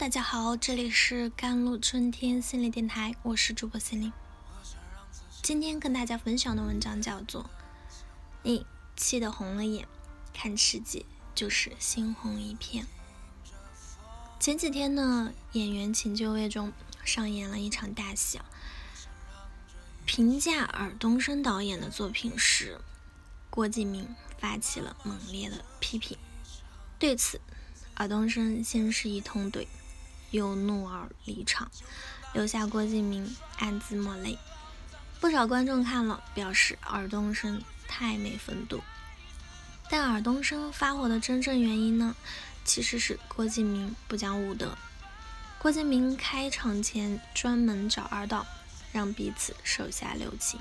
大家好，这里是甘露春天心理电台，我是主播心灵。今天跟大家分享的文章叫做《你气得红了眼，看世界就是猩红一片》。前几天呢，演员请就位中上演了一场大戏。评价尔冬升导演的作品时，郭敬明发起了猛烈的批评。对此，尔冬升先是一通怼。又怒而离场，留下郭敬明暗自抹泪。不少观众看了，表示尔冬升太没风度。但尔冬升发火的真正原因呢，其实是郭敬明不讲武德。郭敬明开场前专门找尔导，让彼此手下留情。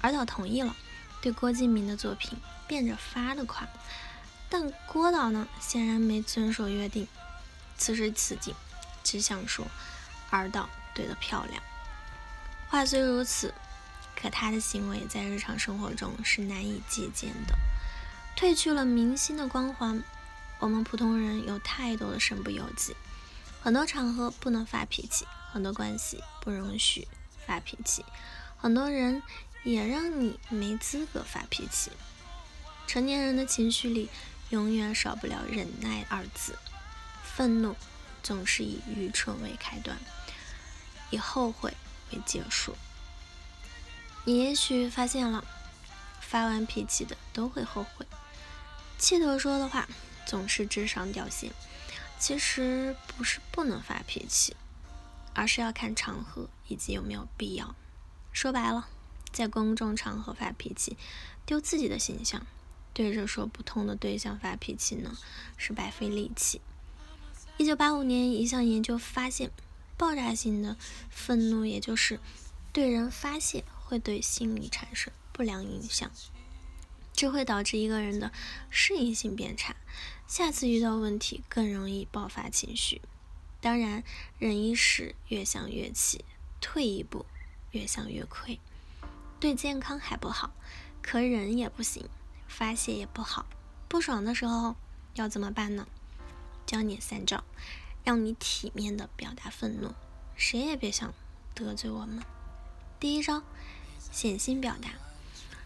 尔导同意了，对郭敬明的作品变着法的夸。但郭导呢，显然没遵守约定。此时此景。只想说，二道对的漂亮。话虽如此，可他的行为在日常生活中是难以借鉴的。褪去了明星的光环，我们普通人有太多的身不由己。很多场合不能发脾气，很多关系不容许发脾气，很多人也让你没资格发脾气。成年人的情绪里，永远少不了忍耐二字，愤怒。总是以愚蠢为开端，以后悔为结束。你也许发现了，发完脾气的都会后悔。气头说的话总是智商掉线。其实不是不能发脾气，而是要看场合以及有没有必要。说白了，在公众场合发脾气，丢自己的形象；对着说不通的对象发脾气呢，是白费力气。一九八五年，一项研究发现，爆炸性的愤怒，也就是对人发泄，会对心理产生不良影响，这会导致一个人的适应性变差，下次遇到问题更容易爆发情绪。当然，忍一时越想越气，退一步越想越亏，对健康还不好，可忍也不行，发泄也不好，不爽的时候要怎么办呢？教你三招，让你体面的表达愤怒，谁也别想得罪我们。第一招，显性表达。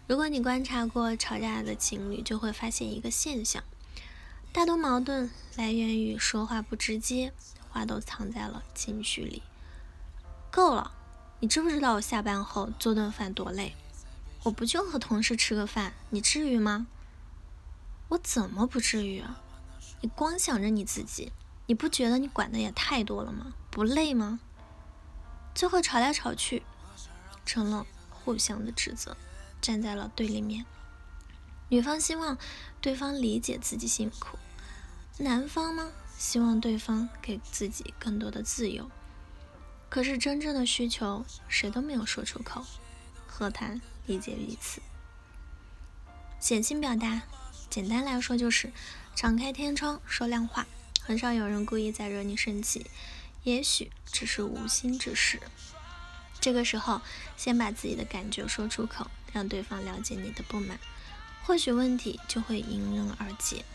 如果你观察过吵架的情侣，就会发现一个现象：大多矛盾来源于说话不直接，话都藏在了情绪里。够了，你知不知道我下班后做顿饭多累？我不就和同事吃个饭，你至于吗？我怎么不至于啊？你光想着你自己，你不觉得你管的也太多了吗？不累吗？最后吵来吵去，成了互相的指责，站在了对立面。女方希望对方理解自己辛苦，男方呢希望对方给自己更多的自由。可是真正的需求谁都没有说出口，何谈理解彼此？显性表达，简单来说就是。敞开天窗说亮话，很少有人故意在惹你生气，也许只是无心之事。这个时候，先把自己的感觉说出口，让对方了解你的不满，或许问题就会迎刃而解。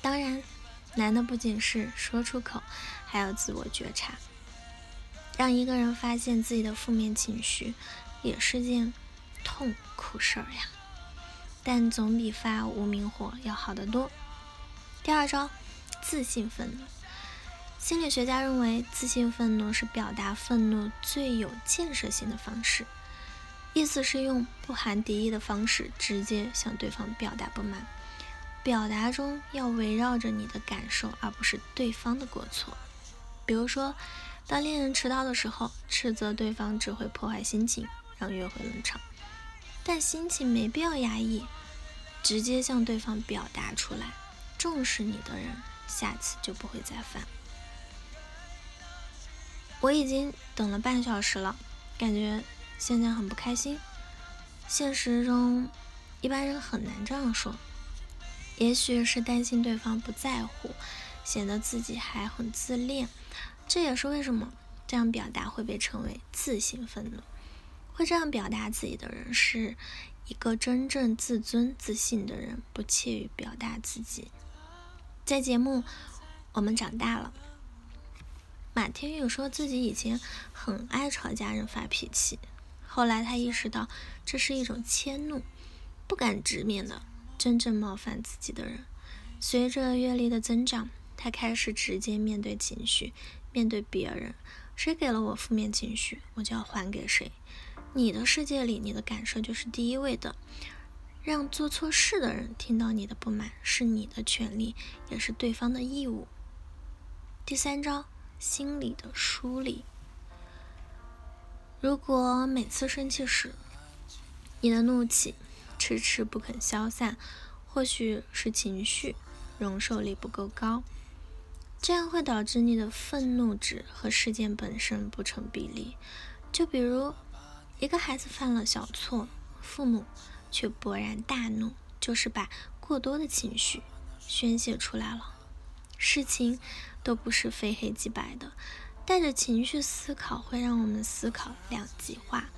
当然，难的不仅是说出口，还要自我觉察。让一个人发现自己的负面情绪，也是件痛苦事儿呀。但总比发无名火要好得多。第二招，自信愤怒。心理学家认为，自信愤怒是表达愤怒最有建设性的方式。意思是用不含敌意的方式，直接向对方表达不满。表达中要围绕着你的感受，而不是对方的过错。比如说，当恋人迟到的时候，斥责对方只会破坏心情，让约会冷场。但心情没必要压抑，直接向对方表达出来。重视你的人，下次就不会再犯。我已经等了半小时了，感觉现在很不开心。现实中，一般人很难这样说。也许是担心对方不在乎，显得自己还很自恋。这也是为什么这样表达会被称为自信愤怒。会这样表达自己的人，是一个真正自尊自信的人，不怯于表达自己。在节目《我们长大了》，马天宇说自己以前很爱朝家人发脾气，后来他意识到这是一种迁怒，不敢直面的真正冒犯自己的人。随着阅历的增长，他开始直接面对情绪，面对别人。谁给了我负面情绪，我就要还给谁。你的世界里，你的感受就是第一位的。让做错事的人听到你的不满，是你的权利，也是对方的义务。第三招，心理的梳理。如果每次生气时，你的怒气迟迟不肯消散，或许是情绪容受力不够高，这样会导致你的愤怒值和事件本身不成比例。就比如，一个孩子犯了小错，父母。却勃然大怒，就是把过多的情绪宣泄出来了。事情都不是非黑即白的，带着情绪思考会让我们思考两极化。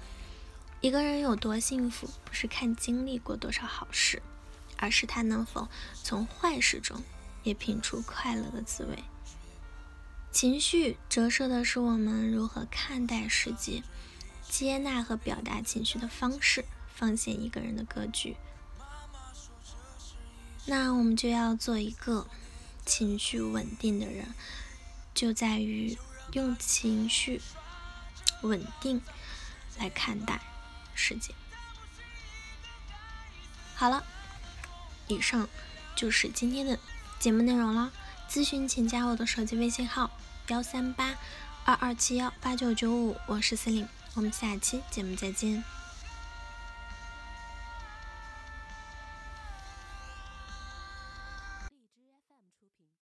一个人有多幸福，不是看经历过多少好事，而是他能否从坏事中也品出快乐的滋味。情绪折射的是我们如何看待世界，接纳和表达情绪的方式。放线一个人的格局，那我们就要做一个情绪稳定的人，就在于用情绪稳定来看待世界。好了，以上就是今天的节目内容了。咨询请加我的手机微信号：幺三八二二七幺八九九五，我是司令，我们下期节目再见。